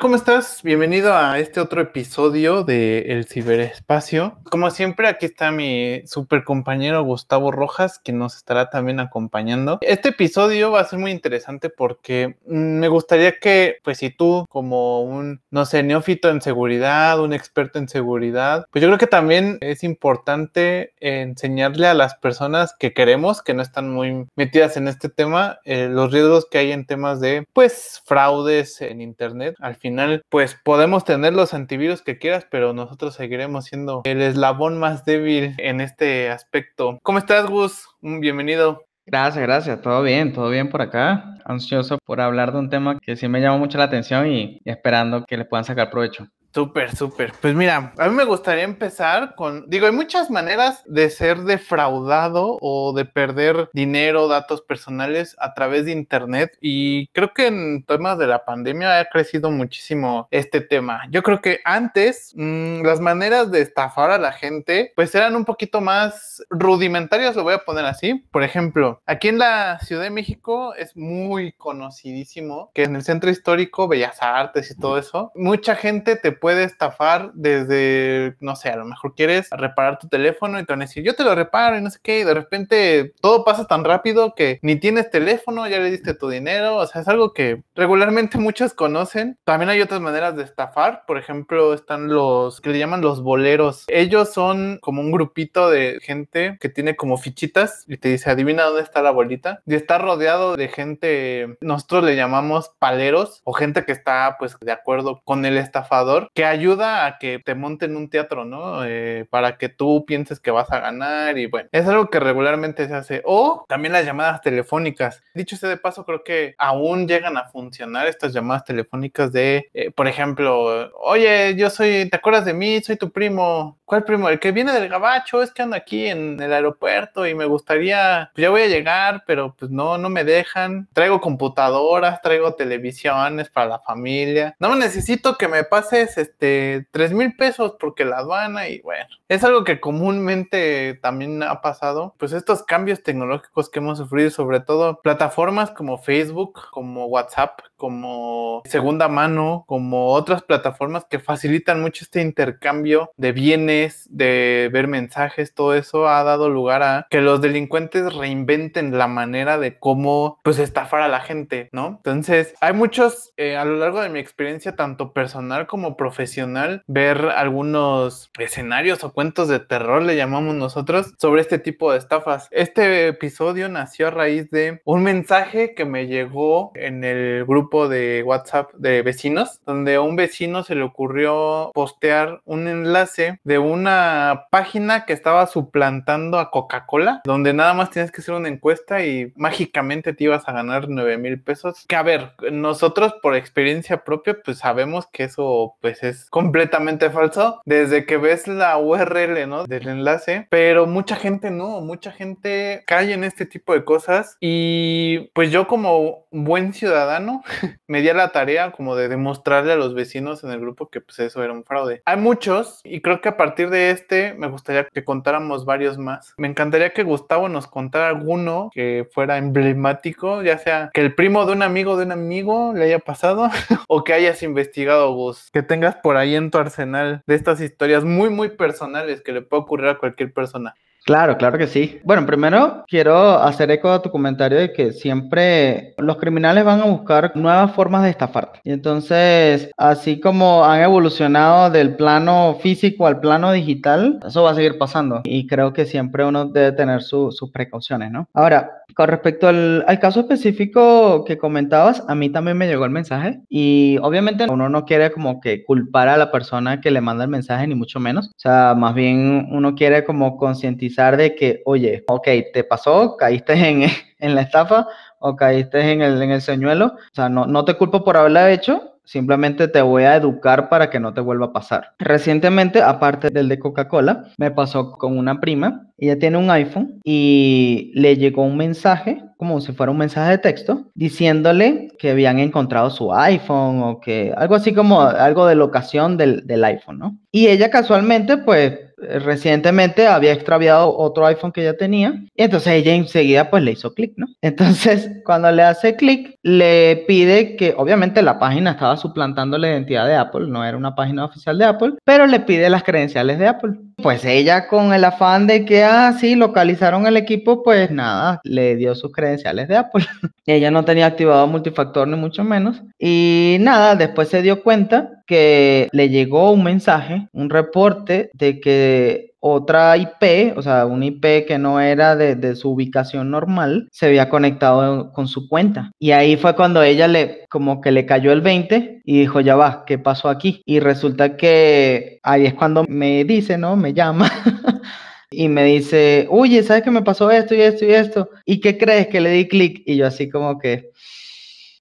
¿cómo estás? Bienvenido a este otro episodio de El Ciberespacio. Como siempre, aquí está mi super compañero Gustavo Rojas, que nos estará también acompañando. Este episodio va a ser muy interesante porque mm, me gustaría que, pues si tú como un, no sé, neófito en seguridad, un experto en seguridad, pues yo creo que también es importante enseñarle a las personas que queremos, que no están muy metidas en este tema, eh, los riesgos que hay en temas de, pues, fraudes en Internet. Al final, pues podemos tener los antivirus que quieras, pero nosotros seguiremos siendo el eslabón más débil en este aspecto. ¿Cómo estás, Gus? Bienvenido. Gracias, gracias. Todo bien, todo bien por acá. Ansioso por hablar de un tema que sí me llama mucho la atención y esperando que le puedan sacar provecho. Súper, súper. Pues mira, a mí me gustaría empezar con, digo, hay muchas maneras de ser defraudado o de perder dinero, datos personales a través de Internet y creo que en temas de la pandemia ha crecido muchísimo este tema. Yo creo que antes mmm, las maneras de estafar a la gente pues eran un poquito más rudimentarias, lo voy a poner así. Por ejemplo, aquí en la Ciudad de México es muy conocidísimo que en el centro histórico, Bellas Artes y todo eso, mucha gente te puede estafar desde, no sé, a lo mejor quieres reparar tu teléfono y te van a decir, yo te lo reparo y no sé qué, de repente todo pasa tan rápido que ni tienes teléfono, ya le diste tu dinero, o sea, es algo que regularmente muchos conocen. También hay otras maneras de estafar, por ejemplo, están los que le llaman los boleros. Ellos son como un grupito de gente que tiene como fichitas y te dice, adivina dónde está la bolita. Y está rodeado de gente, nosotros le llamamos paleros o gente que está pues de acuerdo con el estafador que ayuda a que te monten un teatro, ¿no? Eh, para que tú pienses que vas a ganar y bueno, es algo que regularmente se hace. O también las llamadas telefónicas. Dicho sea de paso, creo que aún llegan a funcionar estas llamadas telefónicas de, eh, por ejemplo, oye, yo soy, ¿te acuerdas de mí? Soy tu primo. ¿Cuál primo? El que viene del gabacho, es que ando aquí en el aeropuerto y me gustaría, pues ya voy a llegar, pero pues no, no me dejan. Traigo computadoras, traigo televisiones para la familia. No necesito que me pases este, 3 mil pesos porque la aduana y bueno, es algo que comúnmente también ha pasado, pues estos cambios tecnológicos que hemos sufrido, sobre todo plataformas como Facebook, como WhatsApp, como segunda mano, como otras plataformas que facilitan mucho este intercambio de bienes, de ver mensajes, todo eso ha dado lugar a que los delincuentes reinventen la manera de cómo pues estafar a la gente, ¿no? Entonces, hay muchos eh, a lo largo de mi experiencia, tanto personal como profesional, ver algunos escenarios o cuentos de terror, le llamamos nosotros, sobre este tipo de estafas. Este episodio nació a raíz de un mensaje que me llegó en el grupo de WhatsApp de vecinos, donde a un vecino se le ocurrió postear un enlace de una página que estaba suplantando a Coca-Cola, donde nada más tienes que hacer una encuesta y mágicamente te ibas a ganar 9 mil pesos. Que a ver, nosotros por experiencia propia, pues sabemos que eso pues es completamente falso desde que ves la URL, ¿no? Del enlace, pero mucha gente no, mucha gente cae en este tipo de cosas y pues yo como buen ciudadano me di la tarea como de demostrarle a los vecinos en el grupo que pues eso era un fraude. Hay muchos y creo que a partir de este me gustaría que contáramos varios más. Me encantaría que Gustavo nos contara alguno que fuera emblemático, ya sea que el primo de un amigo de un amigo le haya pasado o que hayas investigado Gus, que tengas por ahí en tu arsenal de estas historias muy muy personales que le puede ocurrir a cualquier persona. Claro, claro que sí. Bueno, primero quiero hacer eco a tu comentario de que siempre los criminales van a buscar nuevas formas de estafarte. Y entonces, así como han evolucionado del plano físico al plano digital, eso va a seguir pasando. Y creo que siempre uno debe tener sus precauciones, ¿no? Ahora, con respecto al, al, caso específico que comentabas, a mí también me llegó el mensaje y obviamente uno no quiere como que culpar a la persona que le manda el mensaje, ni mucho menos. O sea, más bien uno quiere como concientizar de que, oye, ok, te pasó, caíste en, en la estafa o caíste en el, en el señuelo. O sea, no, no te culpo por haberla hecho, Simplemente te voy a educar para que no te vuelva a pasar. Recientemente, aparte del de Coca-Cola, me pasó con una prima. Ella tiene un iPhone y le llegó un mensaje, como si fuera un mensaje de texto, diciéndole que habían encontrado su iPhone o que algo así como algo de locación del, del iPhone, ¿no? Y ella casualmente, pues recientemente había extraviado otro iPhone que ya tenía y entonces ella enseguida pues le hizo clic, ¿no? Entonces cuando le hace clic le pide que obviamente la página estaba suplantando la identidad de Apple, no era una página oficial de Apple, pero le pide las credenciales de Apple. Pues ella con el afán de que, ah, sí, localizaron el equipo, pues nada, le dio sus credenciales de Apple. ella no tenía activado multifactor ni mucho menos. Y nada, después se dio cuenta que le llegó un mensaje, un reporte de que otra IP, o sea, un IP que no era de, su ubicación normal, se había conectado con su cuenta. Y ahí fue cuando ella le, como que le cayó el 20 y dijo, ya va, ¿qué pasó aquí? Y resulta que ahí es cuando me dice, ¿no? Me llama. y me dice, oye, ¿sabes qué me pasó esto y esto y esto? ¿Y qué crees que le di clic? Y yo así como que,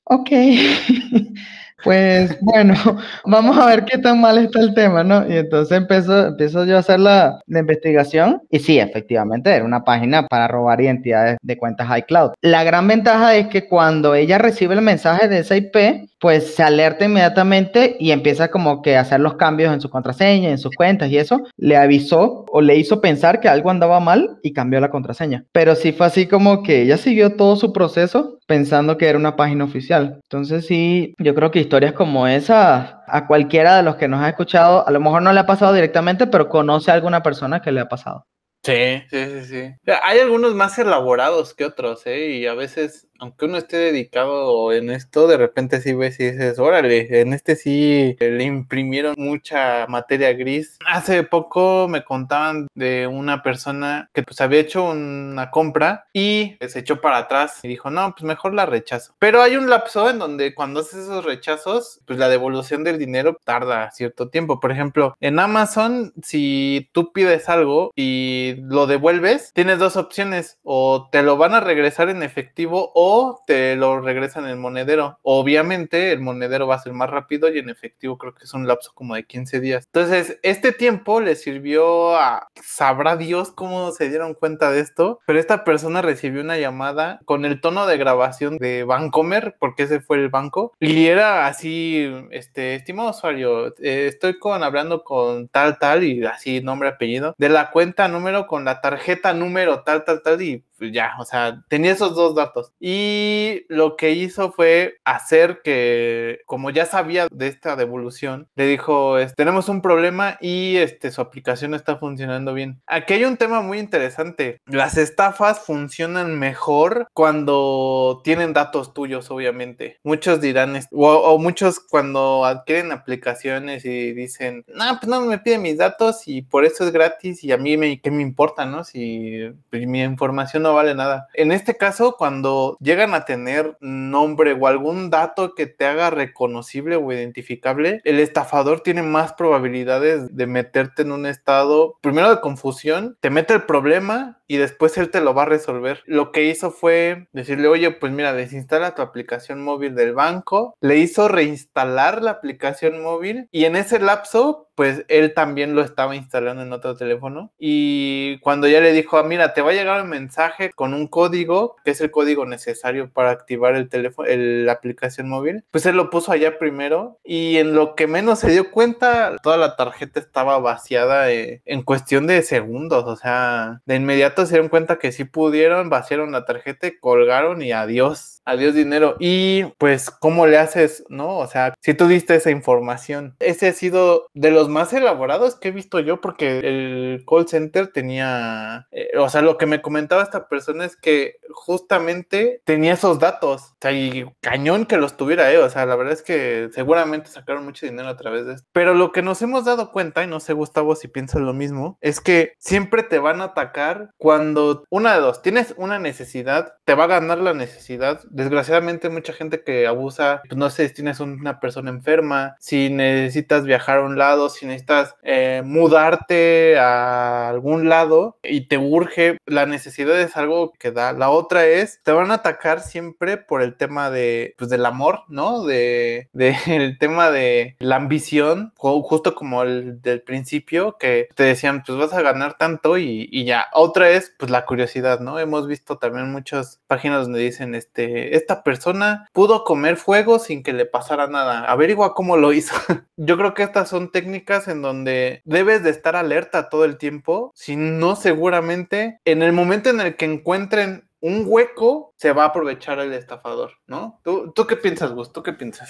ok. Pues bueno, vamos a ver qué tan mal está el tema, ¿no? Y entonces empiezo, empiezo yo a hacer la, investigación y sí, efectivamente, era una página para robar identidades de cuentas iCloud. La gran ventaja es que cuando ella recibe el mensaje de esa IP, pues se alerta inmediatamente y empieza como que a hacer los cambios en su contraseña, en sus cuentas y eso, le avisó o le hizo pensar que algo andaba mal y cambió la contraseña. Pero sí fue así como que ella siguió todo su proceso pensando que era una página oficial. Entonces sí, yo creo que historias como esa a cualquiera de los que nos ha escuchado, a lo mejor no le ha pasado directamente, pero conoce a alguna persona que le ha pasado. Sí, sí, sí, sí. Hay algunos más elaborados que otros, ¿eh? Y a veces aunque uno esté dedicado en esto, de repente sí ves y dices, órale, en este sí le imprimieron mucha materia gris. Hace poco me contaban de una persona que pues había hecho una compra y se echó para atrás y dijo, no, pues mejor la rechazo. Pero hay un lapso en donde cuando haces esos rechazos, pues la devolución del dinero tarda cierto tiempo. Por ejemplo, en Amazon, si tú pides algo y lo devuelves, tienes dos opciones, o te lo van a regresar en efectivo o te lo regresan en el monedero. Obviamente el monedero va a ser más rápido y en efectivo creo que es un lapso como de 15 días. Entonces, este tiempo le sirvió a... Sabrá Dios cómo se dieron cuenta de esto, pero esta persona recibió una llamada con el tono de grabación de Bancomer, porque ese fue el banco, y era así, este, estimado usuario, eh, estoy con, hablando con tal, tal, y así nombre, apellido, de la cuenta número con la tarjeta número tal, tal, tal, y ya, o sea, tenía esos dos datos. Y lo que hizo fue hacer que, como ya sabía de esta devolución, le dijo, tenemos un problema y este, su aplicación está funcionando bien. Aquí hay un tema muy interesante. Las estafas funcionan mejor cuando tienen datos tuyos, obviamente. Muchos dirán, o, muchos cuando adquieren aplicaciones y dicen, no, pues no me piden mis datos y por eso es gratis y a mí me, ¿qué me importa, no? Si pues, mi información no vale nada. En este caso, cuando llegan a tener nombre o algún dato que te haga reconocible o identificable, el estafador tiene más probabilidades de meterte en un estado, primero de confusión, te mete el problema y después él te lo va a resolver. Lo que hizo fue decirle, oye, pues mira, desinstala tu aplicación móvil del banco, le hizo reinstalar la aplicación móvil y en ese lapso pues él también lo estaba instalando en otro teléfono. Y cuando ya le dijo, ah, mira, te va a llegar un mensaje con un código, que es el código necesario para activar el teléfono, la aplicación móvil, pues él lo puso allá primero. Y en lo que menos se dio cuenta, toda la tarjeta estaba vaciada eh, en cuestión de segundos. O sea, de inmediato se dieron cuenta que sí pudieron, vaciaron la tarjeta, colgaron y adiós adiós dinero. Y pues, ¿cómo le haces, no? O sea, si tú diste esa información. Ese ha sido de los más elaborados que he visto yo porque el call center tenía, eh, o sea, lo que me comentaba esta persona es que justamente tenía esos datos. O sea, y cañón que los tuviera, ¿eh? O sea, la verdad es que seguramente sacaron mucho dinero a través de esto. Pero lo que nos hemos dado cuenta, y no sé, Gustavo, si piensas lo mismo, es que siempre te van a atacar cuando una de dos, tienes una necesidad, te va a ganar la necesidad desgraciadamente mucha gente que abusa, pues no sé si tienes una persona enferma, si necesitas viajar a un lado, si necesitas eh, mudarte a algún lado y te urge, la necesidad es algo que da. La otra es, te van a atacar siempre por el tema de, pues del amor, ¿no? De, de el tema de la ambición, justo como el del principio, que te decían, pues vas a ganar tanto y, y ya. Otra es es pues la curiosidad, ¿no? Hemos visto también muchas páginas donde dicen, este, esta persona pudo comer fuego sin que le pasara nada, averigua cómo lo hizo. Yo creo que estas son técnicas en donde debes de estar alerta todo el tiempo, si no seguramente en el momento en el que encuentren un hueco, se va a aprovechar el estafador, ¿no? ¿Tú, tú qué piensas, Gus? ¿Tú qué piensas?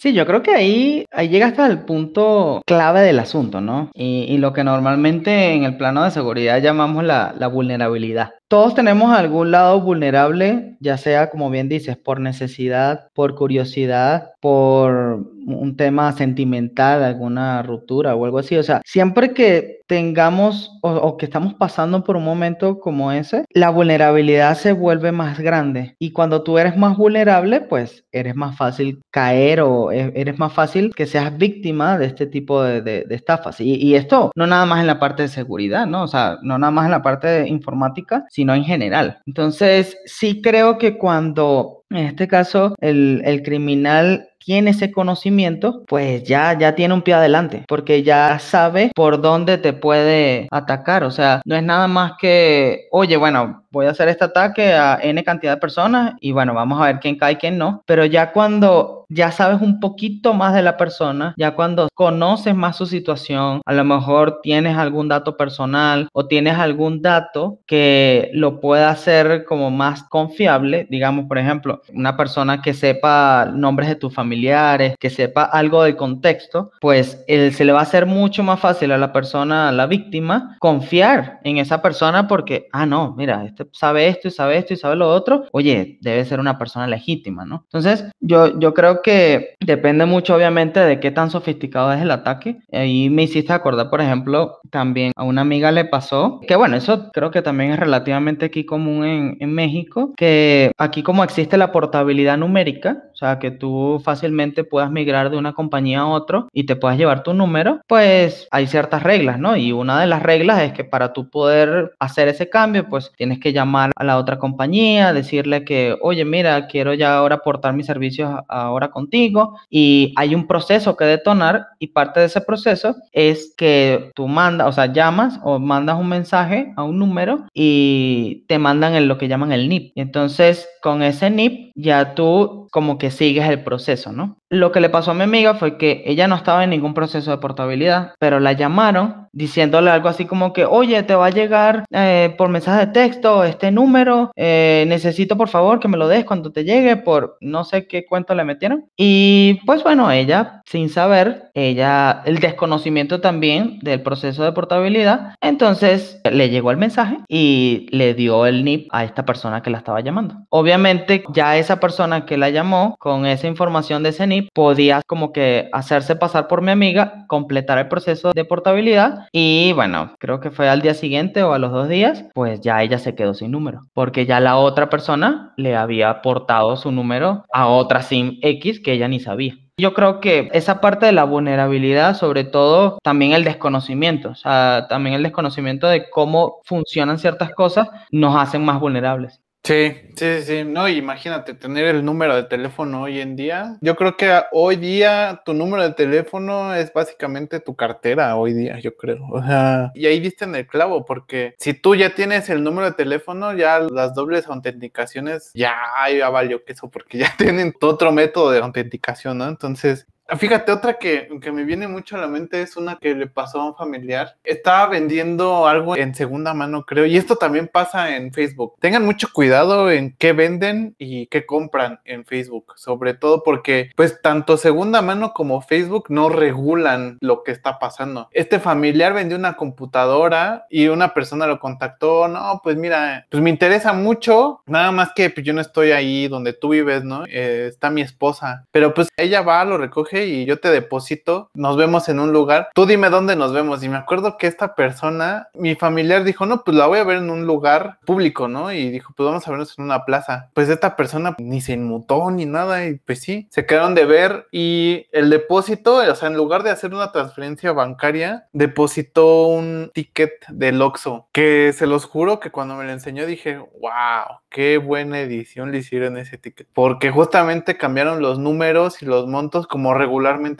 Sí, yo creo que ahí, ahí llega hasta el punto clave del asunto, ¿no? Y, y lo que normalmente en el plano de seguridad llamamos la, la vulnerabilidad. Todos tenemos algún lado vulnerable, ya sea, como bien dices, por necesidad, por curiosidad, por un tema sentimental, alguna ruptura o algo así. O sea, siempre que tengamos o, o, que estamos pasando por un momento como ese, la vulnerabilidad se vuelve más grande. Y cuando tú eres más vulnerable, pues eres más fácil caer o e, eres más fácil que seas víctima de este tipo de, de, de estafas. Y, y, esto no nada más en la parte de seguridad, ¿no? O sea, no nada más en la parte de informática, sino en general. Entonces, sí creo que cuando, en este caso, el, el criminal tiene ese conocimiento, pues ya, ya tiene un pie adelante, porque ya sabe por dónde te puede atacar. O sea, no es nada más que, oye, bueno, voy a hacer este ataque a N cantidad de personas y bueno, vamos a ver quién cae y quién no. Pero ya cuando ya sabes un poquito más de la persona, ya cuando conoces más su situación, a lo mejor tienes algún dato personal o tienes algún dato que lo pueda hacer como más confiable, digamos, por ejemplo, una persona que sepa nombres de tus familiares, que sepa algo del contexto, pues él, se le va a hacer mucho más fácil a la persona, a la víctima, confiar en esa persona porque, ah, no, mira, este sabe esto y sabe esto y sabe lo otro, oye, debe ser una persona legítima, ¿no? Entonces, yo, yo creo que depende mucho, obviamente, de qué tan sofisticado es el ataque. Ahí me hiciste acordar, por ejemplo, también a una amiga le pasó, que bueno, eso creo que también es relativamente aquí común en, en México, que aquí como existe la portabilidad numérica, sea, que tú fácilmente puedas migrar de una compañía a otro y te puedas llevar tu número, pues hay ciertas reglas, ¿no? Y una de las reglas es que para tú poder hacer ese cambio, pues tienes que llamar a la otra compañía, decirle que, oye, mira, quiero ya ahora aportar mis servicios ahora contigo y hay un proceso que detonar y parte de ese proceso es que tú mandas, o sea, llamas o mandas un mensaje a un número y te mandan en lo que llaman el NIP. Entonces, con ese NIP ya tú como que sigues el proceso, ¿no? Lo que le pasó a mi amiga fue que ella no estaba en ningún proceso de portabilidad, pero la llamaron diciéndole algo así como que, oye, te va a llegar eh, por mensaje de texto este número, eh, necesito por favor que me lo des cuando te llegue por no sé qué cuento le metieron. Y pues bueno, ella, sin saber, ella, el desconocimiento también del proceso de portabilidad, entonces le llegó el mensaje y le dio el NIP a esta persona que la estaba llamando. Obviamente ya esa persona que la llamó con esa información de ese NIP podía como que hacerse pasar por mi amiga, completar el proceso de portabilidad y bueno, creo que fue al día siguiente o a los dos días, pues ya ella se quedó sin número, porque ya la otra persona le había aportado su número a otra SIM X que ella ni sabía. Yo creo que esa parte de la vulnerabilidad, sobre todo también el desconocimiento, o sea, también el desconocimiento de cómo funcionan ciertas cosas, nos hacen más vulnerables. Sí, sí, sí, no, imagínate tener el número de teléfono hoy en día. Yo creo que hoy día tu número de teléfono es básicamente tu cartera hoy día, yo creo. O sea, y ahí viste en el clavo, porque si tú ya tienes el número de teléfono, ya las dobles autenticaciones ya, ya valió que eso, porque ya tienen otro método de autenticación, ¿no? Entonces, Fíjate, otra que, que, me viene mucho a la mente es una que le pasó a un familiar. Estaba vendiendo algo en segunda mano, creo, y esto también pasa en Facebook. Tengan mucho cuidado en qué venden y qué compran en Facebook, sobre todo porque, pues, tanto segunda mano como Facebook no regulan lo que está pasando. Este familiar vendió una computadora y una persona lo contactó. No, pues mira, pues me interesa mucho, nada más que pues, yo no estoy ahí donde tú vives, ¿no? Eh, está mi esposa, pero pues ella va, lo recoge y yo te deposito, nos vemos en un lugar, tú dime dónde nos vemos. Y me acuerdo que esta persona, mi familiar dijo, no, pues la voy a ver en un lugar público, ¿no? Y dijo, pues vamos a vernos en una plaza. Pues esta persona ni se inmutó ni nada y pues sí, se quedaron de ver y el depósito, o sea, en lugar de hacer una transferencia bancaria, depositó un ticket del Oxxo, que se los juro que cuando me lo enseñó dije, wow, qué buena edición le hicieron ese ticket, porque justamente cambiaron los números y los montos como regularmente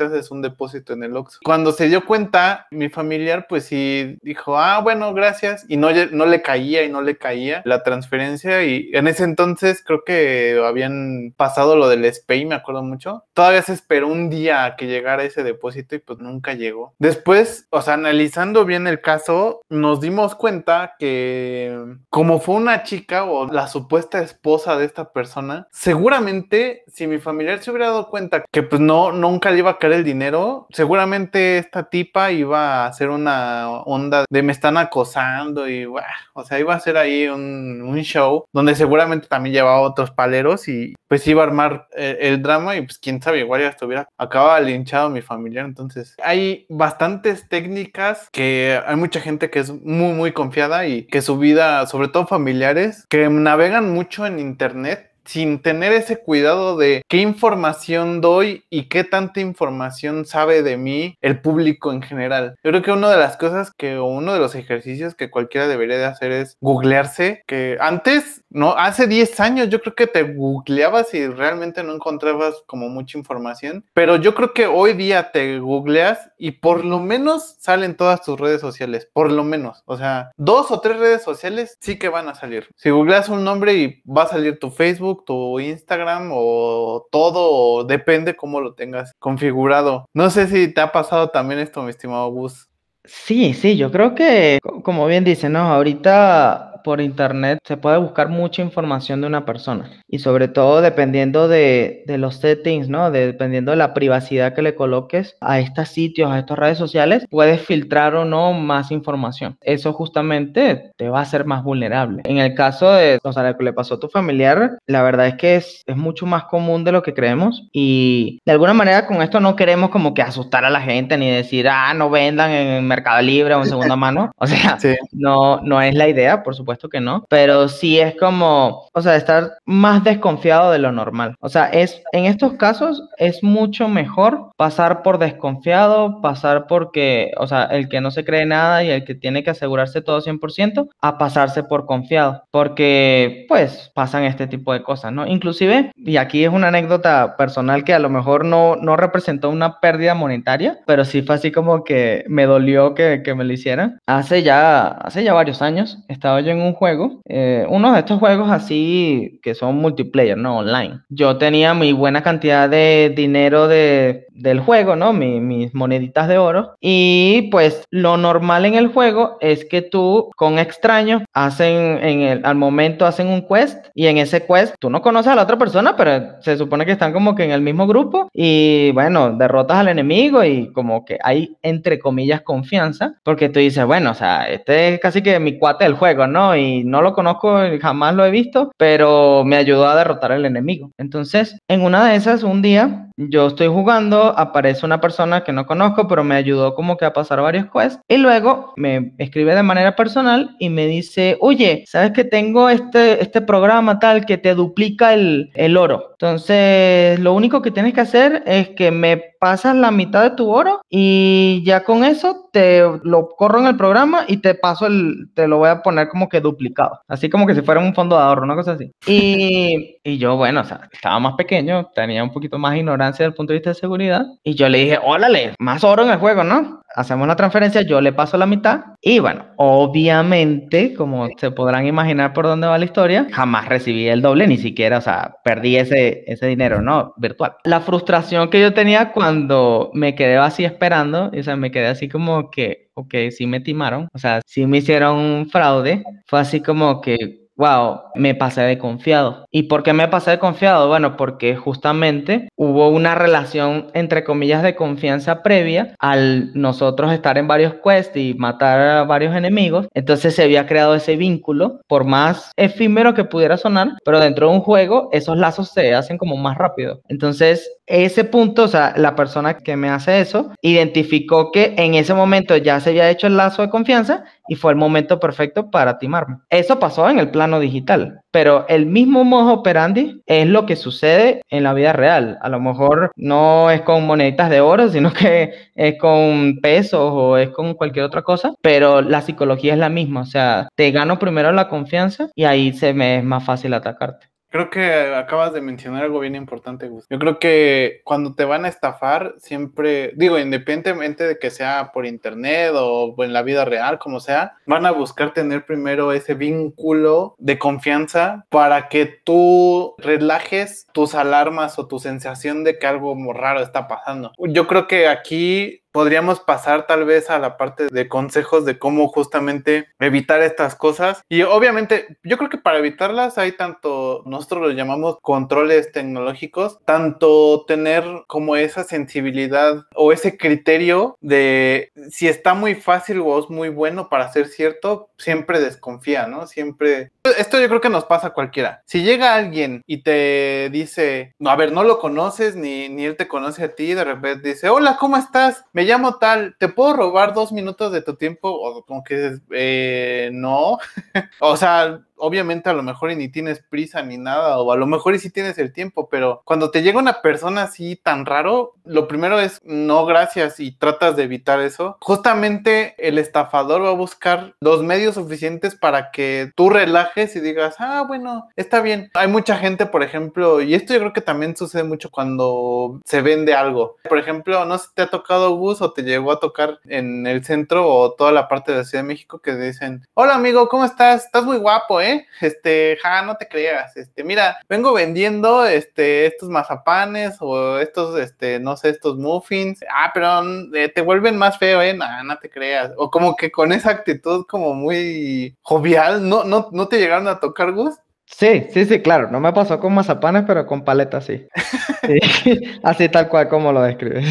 haces un depósito en el Oxxo. Cuando se dio cuenta, mi familiar pues sí dijo, ah, bueno, gracias, y no, no le caía y no le caía la transferencia y en ese entonces creo que habían pasado lo del SPAY, me acuerdo mucho. Todavía se esperó un día a que llegara ese depósito y pues nunca llegó. Después, o sea, analizando bien el caso, nos dimos cuenta que como fue una chica o la supuesta esposa de esta persona, seguramente si mi familiar se hubiera dado cuenta que pues no, nunca le iba a caer el dinero, seguramente esta tipa iba a hacer una onda de me están acosando y, o sea, iba a hacer ahí un, un show donde seguramente también llevaba otros paleros y pues iba a armar el, el drama y pues quién sabe, igual ya estuviera, acababa linchado mi familiar, entonces hay bastantes técnicas que hay mucha gente que es muy, muy confiada y que su vida, sobre todo familiares, que navegan mucho en internet sin tener ese cuidado de qué información doy y qué tanta información sabe de mí el público en general. Yo creo que una de las cosas que o uno de los ejercicios que cualquiera debería de hacer es googlearse, que antes, no, hace 10 años yo creo que te googleabas y realmente no encontrabas como mucha información, pero yo creo que hoy día te googleas y por lo menos salen todas tus redes sociales, por lo menos, o sea, dos o tres redes sociales sí que van a salir. Si googleas un nombre y va a salir tu Facebook, tu Instagram o todo, depende cómo lo tengas configurado. No sé si te ha pasado también esto, mi estimado Gus. Sí, sí, yo creo que, como bien dice, ¿no? Ahorita por internet se puede buscar mucha información de una persona y sobre todo dependiendo de, de, los settings, ¿no? dependiendo de la privacidad que le coloques a estos sitios, a estas redes sociales, puedes filtrar o no más información. Eso justamente te va a hacer más vulnerable. En el caso de, o sea, lo que le pasó a tu familiar, la verdad es que es, es mucho más común de lo que creemos y de alguna manera con esto no queremos como que asustar a la gente ni decir, ah, no vendan en Mercado Libre o en segunda mano. O sea, no, no es la idea, por supuesto supuesto que no, pero sí es como, o sea, estar más desconfiado de lo normal. O sea, es en estos casos es mucho mejor pasar por desconfiado, pasar porque, o sea, el que no se cree nada y el que tiene que asegurarse todo 100%, a pasarse por confiado, porque pues pasan este tipo de cosas, ¿no? Inclusive, y aquí es una anécdota personal que a lo mejor no, no representó una pérdida monetaria, pero sí fue así como que me dolió que, que me lo hicieran. Hace ya, hace ya varios años estaba yo en un juego, eh, uno de estos juegos así que son multiplayer, ¿no? Online. Yo tenía mi buena cantidad de dinero de, del juego, ¿no? mis moneditas de oro. Y pues lo normal en el juego es que tú con extraños hacen, en el, al momento hacen un quest y en ese quest tú no conoces a la otra persona, pero se supone que están como que en el mismo grupo y bueno, derrotas al enemigo y como que hay entre comillas confianza porque tú dices, bueno, o sea, este es casi que mi cuate del juego, ¿no? Y no lo conozco, jamás lo he visto, pero me ayudó a derrotar al enemigo. Entonces, en una de esas, un día, yo estoy jugando, aparece una persona que no conozco, pero me ayudó como que a pasar varios quests. Y luego me escribe de manera personal y me dice, oye, ¿sabes que tengo este, este programa tal que te duplica el, el oro? Entonces, lo único que tienes que hacer es que me pasas la mitad de tu oro y ya con eso te lo corro en el programa y te paso el, te lo voy a poner como que duplicado, así como que si fuera un fondo de ahorro, una cosa así. Y, y yo, bueno, o sea, estaba más pequeño, tenía un poquito más ignorancia desde el punto de vista de seguridad y yo le dije, órale, más oro en el juego, ¿no? hacemos la transferencia, yo le paso la mitad y bueno, obviamente, como se podrán imaginar por dónde va la historia, jamás recibí el doble, ni siquiera, o sea, perdí ese, ese dinero, ¿no? Virtual. La frustración que yo tenía cuando me quedé así esperando, o sea, me quedé así como que, ok, sí me timaron, o sea, sí me hicieron fraude, fue así como que, wow, me pasé de confiado. ¿Y por qué me pasé de confiado? Bueno, porque justamente hubo una relación, entre comillas, de confianza previa al nosotros estar en varios quests y matar a varios enemigos. Entonces se había creado ese vínculo, por más efímero que pudiera sonar, pero dentro de un juego esos lazos se hacen como más rápido. Entonces, ese punto, o sea, la persona que me hace eso, identificó que en ese momento ya se había hecho el lazo de confianza y fue el momento perfecto para timarme. Eso pasó en el plano digital, pero el mismo modo operandi es lo que sucede en la vida real. A lo mejor no es con moneditas de oro, sino que es con pesos o es con cualquier otra cosa, pero la psicología es la misma, o sea, te gano primero la confianza y ahí se me es más fácil atacarte. Creo que acabas de mencionar algo bien importante, Gus. Yo creo que cuando te van a estafar, siempre, digo, independientemente de que sea por internet o en la vida real, como sea, van a buscar tener primero ese vínculo de confianza para que tú relajes tus alarmas o tu sensación de que algo raro está pasando. Yo creo que aquí podríamos pasar tal vez a la parte de consejos de cómo justamente evitar estas cosas. Y obviamente, yo creo que para evitarlas hay tanto, nosotros lo llamamos controles tecnológicos, tanto tener como esa sensibilidad o ese criterio de si está muy fácil o es muy bueno para ser cierto, siempre desconfía, ¿no? Siempre... Esto yo creo que nos pasa a cualquiera. Si llega alguien y te dice, no, a ver, no lo conoces ni, ni él te conoce a ti, de repente dice, hola, ¿cómo estás? me llamo tal, ¿te puedo robar dos minutos de tu tiempo? O como que eh, no. o sea, obviamente a lo mejor ni tienes prisa ni nada, o a lo mejor y sí tienes el tiempo, pero cuando te llega una persona así tan raro, lo primero es no gracias y tratas de evitar eso. Justamente el estafador va a buscar los medios suficientes para que tú relajes y digas, ah, bueno, está bien. Hay mucha gente, por ejemplo, y esto yo creo que también sucede mucho cuando se vende algo. Por ejemplo, no sé te ha tocado bus o te llegó a tocar en el centro o toda la parte de la Ciudad de México que dicen, hola amigo, ¿cómo estás? Estás muy guapo, ¿eh? Este, ja, no te creas, este, mira, vengo vendiendo, este, estos mazapanes o estos, este, no sé, estos muffins, ah, pero eh, te vuelven más feo, eh, no, no te creas, o como que con esa actitud como muy jovial, ¿no, no, no te llegaron a tocar, Gus? Sí, sí, sí, claro. No me pasó con mazapanes, pero con paletas sí. Así tal cual como lo describes.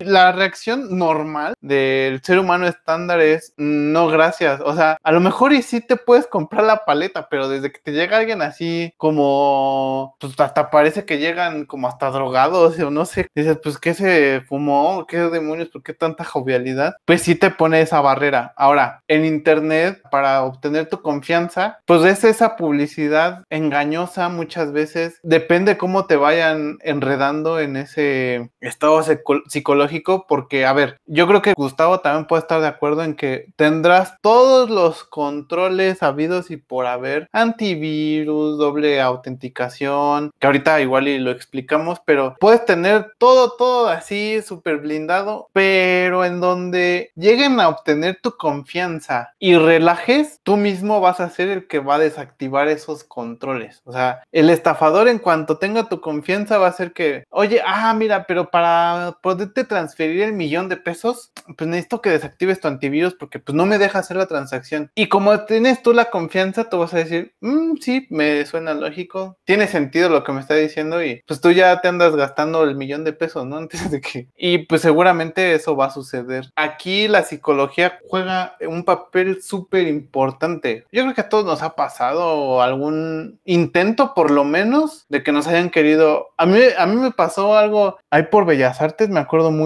La reacción normal del ser humano estándar es no gracias. O sea, a lo mejor y sí te puedes comprar la paleta, pero desde que te llega alguien así como, pues hasta parece que llegan como hasta drogados o no sé, dices, pues qué se fumó, qué demonios, por qué tanta jovialidad, pues sí te pone esa barrera. Ahora, en internet, para obtener tu confianza, pues es esa publicidad engañosa muchas veces, depende cómo te vayan enredando en ese estado psicológico porque, a ver, yo creo que Gustavo también puede estar de acuerdo en que tendrás todos los controles habidos y por haber, antivirus, doble autenticación, que ahorita igual y lo explicamos, pero puedes tener todo, todo así súper blindado, pero en donde lleguen a obtener tu confianza y relajes, tú mismo vas a ser el que va a desactivar esos controles. O sea, el estafador en cuanto tenga tu confianza va a ser que, oye, ah, mira, pero para poderte transferir el millón de pesos, pues necesito que desactives tu antivirus porque pues no me deja hacer la transacción. Y como tienes tú la confianza, tú vas a decir, mm, sí, me suena lógico, tiene sentido lo que me está diciendo y pues tú ya te andas gastando el millón de pesos, ¿no? Antes de que... Y pues seguramente eso va a suceder. Aquí la psicología juega un papel súper importante. Yo creo que a todos nos ha pasado algún intento, por lo menos, de que nos hayan querido... A mí, a mí me pasó algo ahí por Bellas Artes, me acuerdo mucho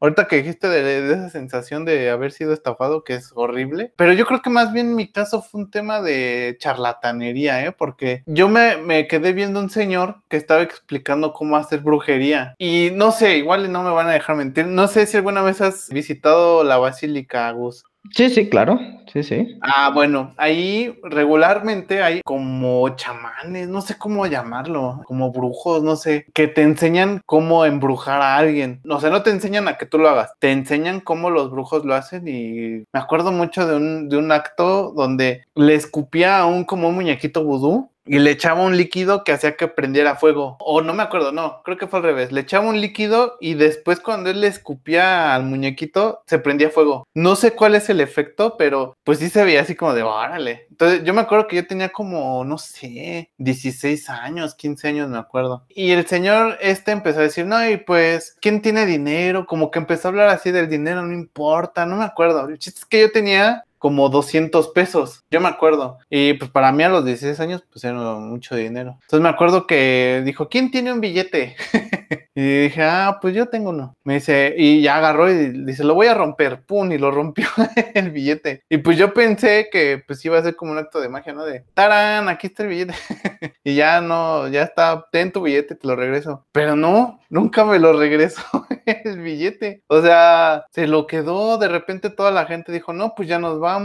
Ahorita que dijiste de, esa sensación de haber sido estafado, que es horrible. Pero yo creo que más bien mi caso fue un tema de charlatanería, ¿eh? Porque yo me, me quedé viendo un señor que estaba explicando cómo hacer brujería. Y no sé, igual no me van a dejar mentir. No sé si alguna vez has visitado la Basílica, Gus. Sí, sí, claro, sí, sí. Ah, bueno, ahí regularmente hay como chamanes, no sé cómo llamarlo, como brujos, no sé, que te enseñan cómo embrujar a alguien. O sea, no te enseñan a que tú lo hagas, te enseñan cómo los brujos lo hacen y me acuerdo mucho de un, de un acto donde le escupía a un como un muñequito vudú y le echaba un líquido que hacía que prendiera fuego. O no me acuerdo, no, creo que fue al revés. Le echaba un líquido y después cuando él le escupía al muñequito, se prendía fuego. No sé cuál es el efecto, pero pues sí se veía así como de, órale. Entonces yo me acuerdo que yo tenía como, no sé, 16 años, 15 años, me acuerdo. Y el señor este empezó a decir, no, y pues, ¿quién tiene dinero? Como que empezó a hablar así del dinero, no importa, no me acuerdo. El chiste es que yo tenía como 200 pesos, yo me acuerdo. Y pues para mí a los 16 años pues era mucho dinero. Entonces me acuerdo que dijo, ¿quién tiene un billete? y dije, ah, pues yo tengo uno. Me dice, y ya agarró y dice, lo voy a romper, pum, y lo rompió el billete. Y pues yo pensé que pues iba a ser como un acto de magia, ¿no? De, tarán, aquí está el billete. y ya no, ya está, ten tu billete, te lo regreso. Pero no, nunca me lo regresó el billete. O sea, se lo quedó, de repente toda la gente dijo, no, pues ya nos va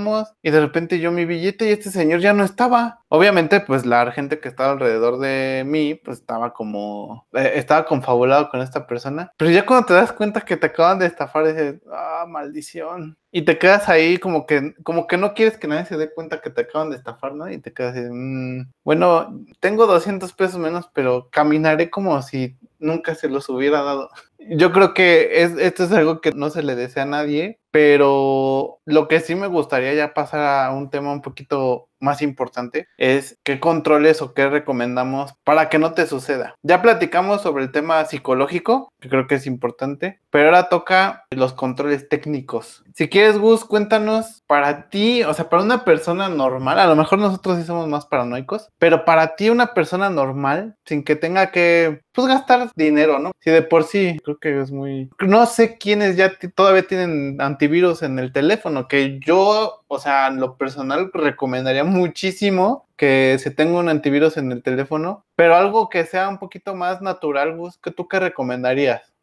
y de repente yo mi billete y este señor ya no estaba. Obviamente, pues la gente que estaba alrededor de mí, pues estaba como, eh, estaba confabulado con esta persona. Pero ya cuando te das cuenta que te acaban de estafar, dices, ah, maldición. Y te quedas ahí como que, como que no quieres que nadie se dé cuenta que te acaban de estafar, ¿no? Y te quedas así, mm, bueno, tengo 200 pesos menos, pero caminaré como si nunca se los hubiera dado. Yo creo que es, esto es algo que no se le desea a nadie, pero lo que sí me gustaría ya pasar a un tema un poquito más importante es qué controles o qué recomendamos para que no te suceda. Ya platicamos sobre el tema psicológico, que creo que es importante, pero ahora toca los controles técnicos. Si quieres, Gus, cuéntanos para ti, o sea, para una persona normal, a lo mejor nosotros sí somos más paranoicos, pero para ti una persona normal, sin que tenga que, pues, gastar dinero, ¿no? Si de por sí, creo que es muy... No sé quiénes ya todavía tienen antivirus en el teléfono, que yo, o sea, en lo personal recomendaría muchísimo que se tenga un antivirus en el teléfono, pero algo que sea un poquito más natural, Gus, que tú qué recomendarías?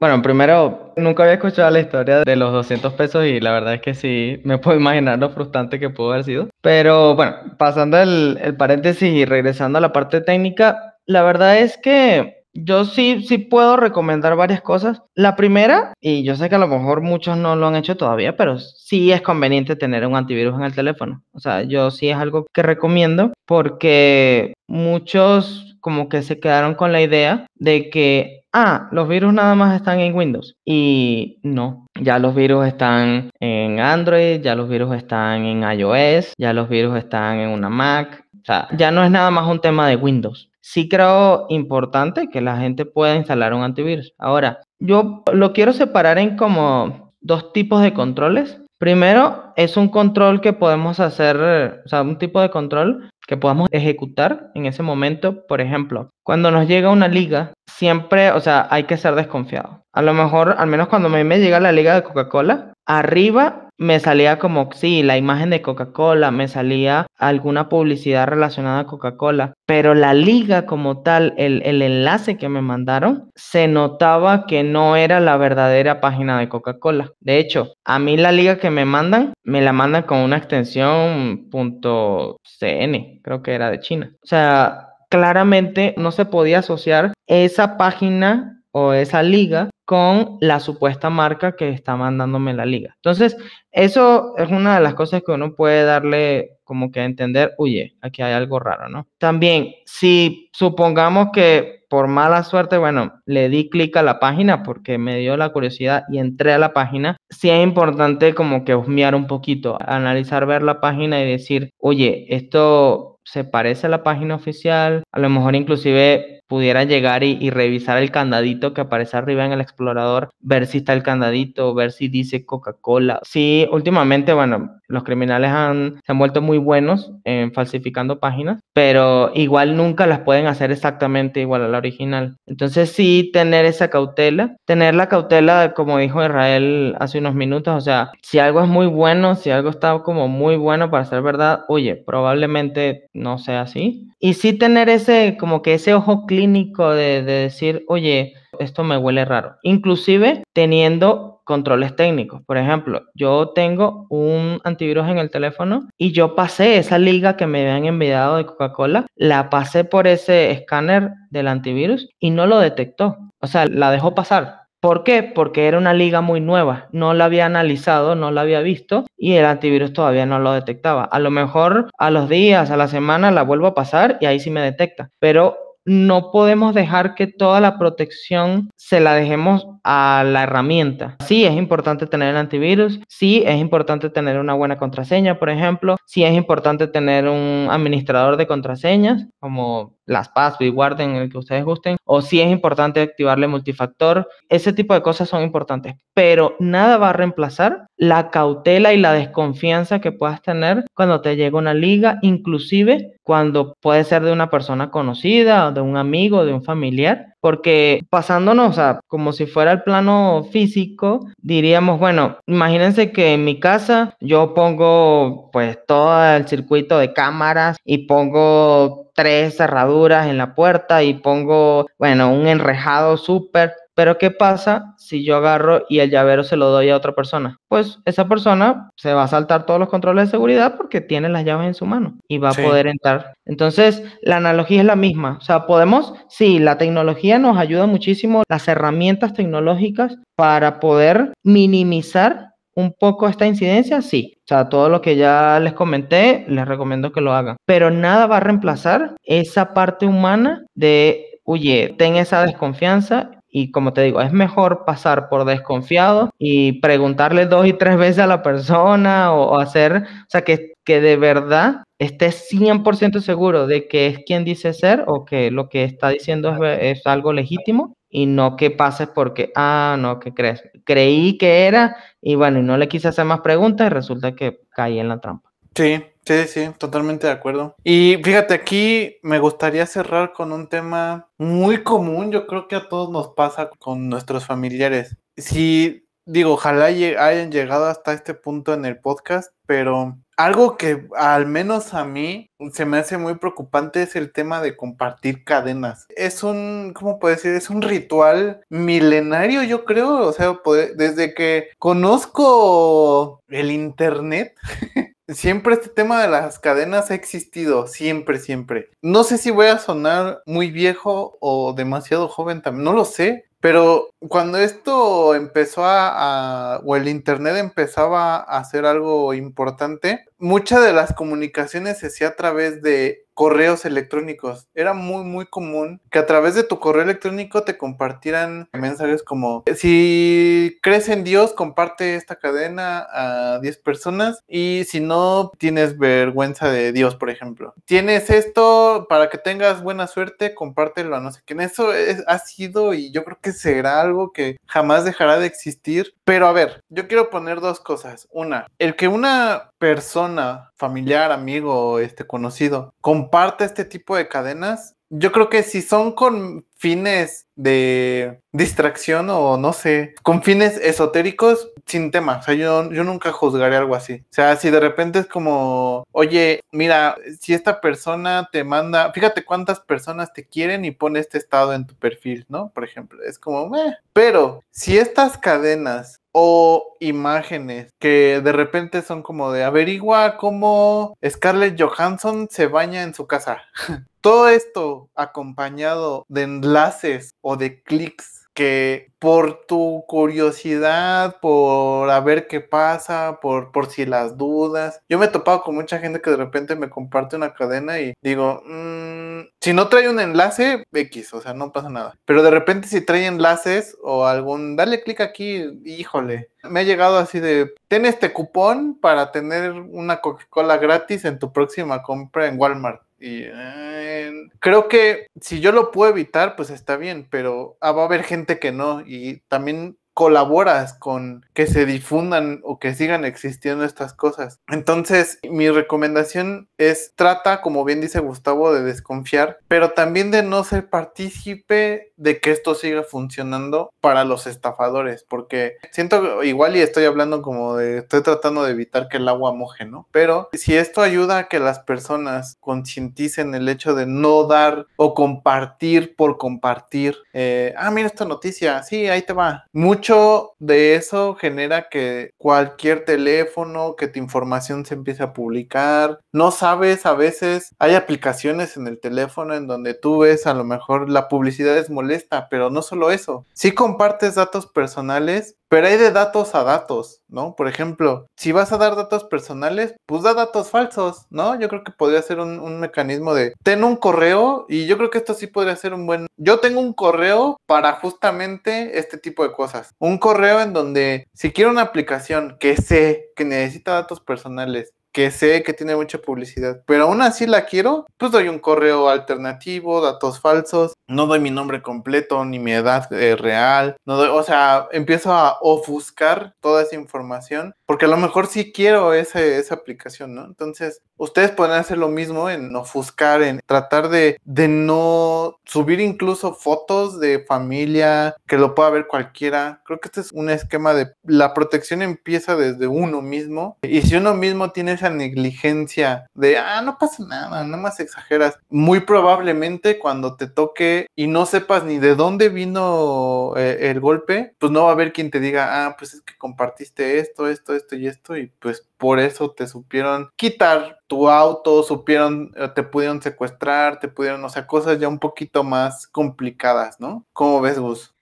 Bueno, primero, nunca había escuchado la historia de los 200 pesos y la verdad es que sí, me puedo imaginar lo frustrante que pudo haber sido. Pero bueno, pasando el paréntesis y regresando a la parte técnica, la verdad es que yo sí, sí puedo recomendar varias cosas. La primera, y yo sé que a lo mejor muchos no lo han hecho todavía, pero sí es conveniente tener un antivirus en el teléfono. O sea, yo sí es algo que recomiendo porque muchos como que se quedaron con la idea de que, ah, los virus nada más están en Windows. Y no, ya los virus están en Android, ya los virus están en iOS, ya los virus están en una Mac. O sea, ya no es nada más un tema de Windows. Sí creo importante que la gente pueda instalar un antivirus. Ahora, yo lo quiero separar en como dos tipos de controles. Primero, es un control que podemos hacer, o sea, un tipo de control que podamos ejecutar en ese momento. Por ejemplo, cuando nos llega una liga, siempre, o sea, hay que ser desconfiado. A lo mejor, al menos cuando me, llega la liga de Coca-Cola, arriba me salía como, sí, la imagen de Coca-Cola, me salía alguna publicidad relacionada a Coca-Cola, pero la liga como tal, el, el, enlace que me mandaron, se notaba que no era la verdadera página de Coca-Cola. De hecho, a mí la liga que me mandan, me la mandan con una extensión .cn, creo que era de China. O sea, claramente no se podía asociar esa página o esa liga con la supuesta marca que está mandándome la liga. Entonces, eso es una de las cosas que uno puede darle como que entender, oye, aquí hay algo raro, ¿no? También, si supongamos que por mala suerte, bueno, le di clic a la página porque me dio la curiosidad y entré a la página, sí es importante como que husmear un poquito, analizar, ver la página y decir, oye, esto se parece a la página oficial, a lo mejor inclusive pudiera llegar y, revisar el candadito que aparece arriba en el explorador, ver si está el candadito, ver si dice Coca-Cola. Sí, últimamente, bueno, los criminales han, se han vuelto muy buenos en falsificando páginas, pero igual nunca las pueden hacer exactamente igual a la original. Entonces sí, tener esa cautela, tener la cautela, como dijo Israel hace unos minutos, o sea, si algo es muy bueno, si algo está como muy bueno para ser verdad, oye, probablemente no sea así. Y sí tener ese, como que ese ojo clínico de, de decir, oye, esto me huele raro. Inclusive teniendo controles técnicos. Por ejemplo, yo tengo un antivirus en el teléfono y yo pasé esa liga que me habían enviado de Coca-Cola, la pasé por ese escáner del antivirus y no lo detectó. O sea, la dejó pasar. ¿Por qué? Porque era una liga muy nueva, no la había analizado, no la había visto y el antivirus todavía no lo detectaba. A lo mejor a los días, a la semana la vuelvo a pasar y ahí sí me detecta, pero no podemos dejar que toda la protección se la dejemos a la herramienta. Sí, es importante tener el antivirus, sí, es importante tener una buena contraseña, por ejemplo, sí es importante tener un administrador de contraseñas, como las Password, guarden el que ustedes gusten, o si es importante activarle multifactor, ese tipo de cosas son importantes, pero nada va a reemplazar la cautela y la desconfianza que puedas tener cuando te llega una liga, inclusive cuando puede ser de una persona conocida, de un amigo, de un familiar, porque pasándonos a como si fuera el plano físico, diríamos, bueno, imagínense que en mi casa yo pongo pues todo el circuito de cámaras y pongo tres cerraduras en la puerta y pongo, bueno, un enrejado súper pero ¿qué pasa si yo agarro y el llavero se lo doy a otra persona? Pues esa persona se va a saltar todos los controles de seguridad porque tiene las llaves en su mano y va a poder entrar. Entonces, la analogía es la misma. O sea, podemos, sí, la tecnología nos ayuda muchísimo, las herramientas tecnológicas para poder minimizar un poco esta incidencia, sí. O sea, todo lo que ya les comenté, les recomiendo que lo hagan. Pero nada va a reemplazar esa parte humana de, oye, ten esa desconfianza y como te digo, es mejor pasar por desconfiado y preguntarle dos y tres veces a la persona o, hacer, o sea, que, que de verdad estés 100% seguro de que es quien dice ser o que lo que está diciendo es, es algo legítimo y no que pases porque, ah, no, ¿qué crees? Creí que era y bueno, y no le quise hacer más preguntas y resulta que caí en la trampa. Sí, Sí, sí, totalmente de acuerdo. Y fíjate, aquí me gustaría cerrar con un tema muy común, yo creo que a todos nos pasa con nuestros familiares. Si, digo, ojalá hayan llegado hasta este punto en el podcast, pero algo que al menos a mí se me hace muy preocupante es el tema de compartir cadenas. Es un, ¿cómo puedo decir? Es un ritual milenario, yo creo. O sea, desde que conozco el Internet. Siempre este tema de las cadenas ha existido, siempre, siempre. No sé si voy a sonar muy viejo o demasiado joven también, no lo sé, pero cuando esto empezó a, o el Internet empezaba a hacer algo importante, muchas de las comunicaciones se hacía a través de correos electrónicos. Era muy, muy común que a través de tu correo electrónico te compartieran mensajes como, si crees en Dios, comparte esta cadena a 10 personas y si no tienes vergüenza de Dios, por ejemplo. Tienes esto para que tengas buena suerte, compártelo a no sé quién. Eso ha sido y yo creo que será algo que jamás dejará de existir. Pero a ver, yo quiero poner dos cosas. Una, el que una persona, familiar, amigo, este conocido, comparte este tipo de cadenas, yo creo que si son con fines de distracción o no sé, con fines esotéricos, sin tema. O sea, yo, yo nunca juzgaré algo así. O sea, si de repente es como, oye, mira, si esta persona te manda, fíjate cuántas personas te quieren y pone este estado en tu perfil, ¿no? Por ejemplo, es como, pero si estas cadenas o imágenes que de repente son como de averigua cómo Scarlett Johansson se baña en su casa. Todo esto acompañado de enlaces o de clics que por tu curiosidad, por a ver qué pasa, por, por si las dudas. Yo me he topado con mucha gente que de repente me comparte una cadena y digo, mm, si no trae un enlace, X, o sea, no pasa nada. Pero de repente si trae enlaces o algún, dale clic aquí, híjole. Me ha llegado así de, ten este cupón para tener una Coca-Cola gratis en tu próxima compra en Walmart. Y eh, creo que si yo lo puedo evitar, pues está bien, pero ah, va a haber gente que no. Y también colaboras con que se difundan o que sigan existiendo estas cosas. Entonces, mi recomendación es trata, como bien dice Gustavo, de desconfiar, pero también de no ser partícipe de que esto siga funcionando para los estafadores, porque siento igual y estoy hablando como de, estoy tratando de evitar que el agua moje, ¿no? Pero si esto ayuda a que las personas concienticen el hecho de no dar o compartir por compartir, eh, ah, mira esta noticia, sí, ahí te va, mucho mucho de eso genera que cualquier teléfono, que tu información se empiece a publicar. No sabes, a veces hay aplicaciones en el teléfono en donde tú ves a lo mejor la publicidad es molesta, pero no solo eso. Si compartes datos personales, pero hay de datos a datos, ¿no? Por ejemplo, si vas a dar datos personales, pues da datos falsos, ¿no? Yo creo que podría ser un, un, mecanismo de, ten un correo y yo creo que esto sí podría ser un buen... Yo tengo un correo para justamente este tipo de cosas. Un correo en donde si quiero una aplicación que sé que necesita datos personales que sé que tiene mucha publicidad, pero aún así la quiero, pues doy un correo alternativo, datos falsos, no doy mi nombre completo ni mi edad eh, real, no doy, o sea, empiezo a ofuscar toda esa información, porque a lo mejor sí quiero esa, esa aplicación, ¿no? Entonces, ustedes pueden hacer lo mismo en ofuscar, en tratar de, de no subir incluso fotos de familia, que lo pueda ver cualquiera. Creo que este es un esquema de la protección empieza desde uno mismo, y si uno mismo tiene esa negligencia de, ah, no pasa nada, nada más exageras. Muy probablemente cuando te toque y no sepas ni de dónde vino eh, el golpe, pues no va a haber quien te diga, ah, pues es que compartiste esto, esto, esto y esto, y pues por eso te supieron quitar tu auto, supieron, eh, te pudieron secuestrar, te pudieron, o sea, cosas ya un poquito más complicadas, ¿no? ¿Cómo ves, Gus?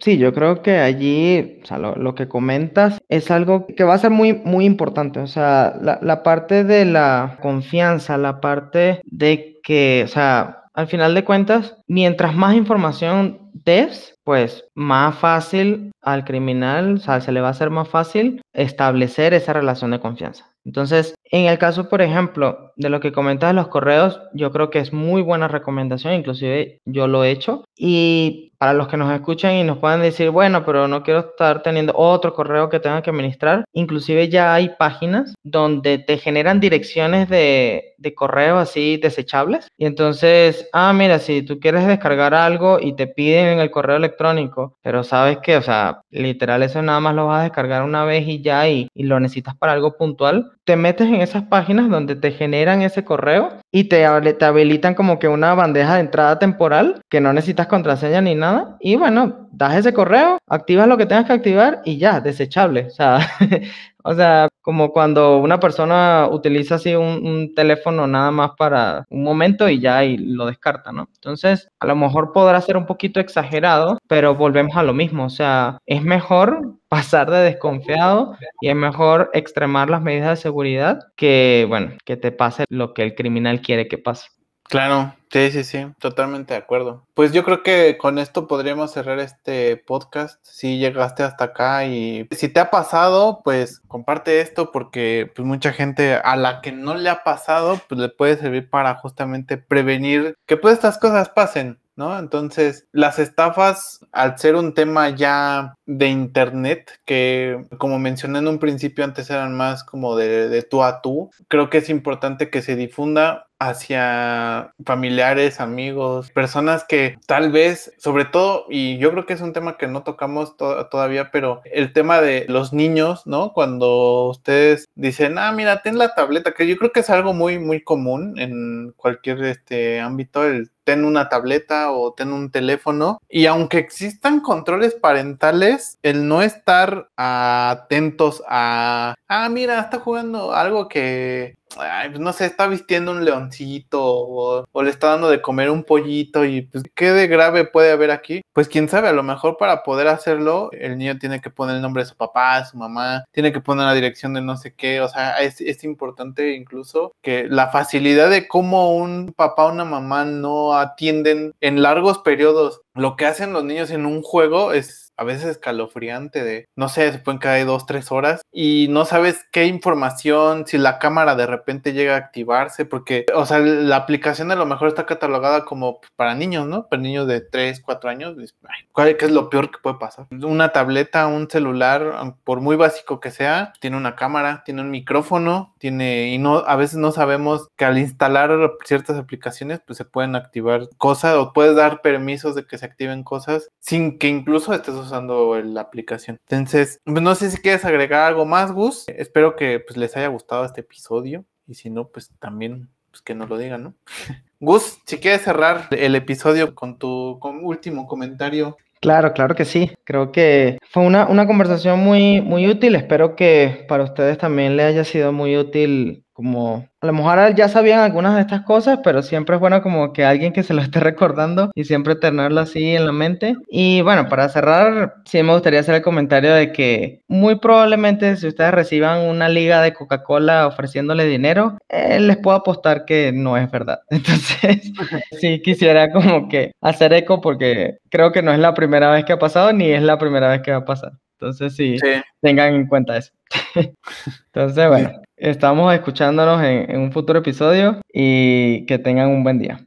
Sí, yo creo que allí, o sea, lo, que comentas es algo que va a ser muy, muy importante. O sea, la, la parte de la confianza, la parte de que, o sea, al final de cuentas, mientras más información des, pues más fácil al criminal, o sea, se le va a hacer más fácil establecer esa relación de confianza. Entonces, en el caso, por ejemplo, de lo que comentas de los correos, yo creo que es muy buena recomendación, inclusive yo lo he hecho. Y para los que nos escuchan y nos puedan decir, bueno, pero no quiero estar teniendo otro correo que tenga que administrar, inclusive ya hay páginas donde te generan direcciones de, de correo así desechables. Y entonces, ah, mira, si tú quieres descargar algo y te piden en el correo electrónico, pero sabes que, o sea, literal eso nada más lo vas a descargar una vez y ya y, y lo necesitas para algo puntual, te metes en esas páginas donde te generan ese correo y te, te habilitan como que una bandeja de entrada temporal que no necesitas contraseña ni nada. Y bueno, das ese correo, activas lo que tengas que activar y ya, desechable. O sea, o sea como cuando una persona utiliza así un, teléfono nada más para un momento y ya y lo descarta, ¿no? Entonces, a lo mejor podrá ser un poquito exagerado, pero volvemos a lo mismo. O sea, es mejor pasar de desconfiado y es mejor extremar las medidas de seguridad que, bueno, que te pase lo que el criminal quiere que pase. Claro, sí, sí, sí, totalmente de acuerdo. Pues yo creo que con esto podríamos cerrar este podcast. Si llegaste hasta acá y si te ha pasado, pues comparte esto porque pues mucha gente a la que no le ha pasado, pues le puede servir para justamente prevenir que pues estas cosas pasen. ¿no? Entonces, las estafas, al ser un tema ya de internet, que como mencioné en un principio, antes eran más como de, de tú a tú, creo que es importante que se difunda hacia familiares, amigos, personas que tal vez, sobre todo, y yo creo que es un tema que no tocamos todavía, pero el tema de los niños, ¿no? Cuando ustedes dicen, ah, mira, ten la tableta, que yo creo que es algo muy, muy común en cualquier este ámbito, el ten una tableta o ten un teléfono. Y aunque existan controles parentales, el no estar atentos a, ah, mira, está jugando algo que pues, no sé, está vistiendo un leoncito o, le está dando de comer un pollito y pues qué de grave puede haber aquí. Pues quién sabe, a lo mejor para poder hacerlo el niño tiene que poner el nombre de su papá, su mamá, tiene que poner la dirección de no sé qué, o sea, es, es importante incluso que la facilidad de cómo un papá o una mamá no atienden en largos periodos lo que hacen los niños en un juego es a veces escalofriante de, no sé, se pueden caer dos, tres horas y no sabes qué información, si la cámara de repente llega a activarse, porque, o sea, la aplicación a lo mejor está catalogada como para niños, ¿no? Para niños de tres, cuatro años, ¿cuál ¿qué es lo peor que puede pasar? Una tableta, un celular, por muy básico que sea, tiene una cámara, tiene un micrófono, tiene, y no, a veces no sabemos que al instalar ciertas aplicaciones, pues se pueden activar cosas o puedes dar permisos de que se activen cosas sin que incluso estés usando la aplicación. Entonces, pues no sé si quieres agregar algo más, Gus. Espero que pues, les haya gustado este episodio y si no, pues también pues, que nos lo digan, ¿no? Gus, si quieres cerrar el episodio con tu último comentario. Claro, claro que sí. Creo que fue una, una conversación muy, muy útil. Espero que para ustedes también le haya sido muy útil como a lo mejor ya sabían algunas de estas cosas, pero siempre es bueno como que alguien que se lo esté recordando y siempre tenerlo así en la mente. Y bueno, para cerrar, sí me gustaría hacer el comentario de que muy probablemente si ustedes reciban una liga de Coca-Cola ofreciéndole dinero, eh, les puedo apostar que no es verdad. Entonces, sí quisiera como que hacer eco porque creo que no es la primera vez que ha pasado ni es la primera vez que va a pasar. Entonces, sí, tengan en cuenta eso. Entonces, bueno, estamos escuchándonos en un futuro episodio y que tengan un buen día.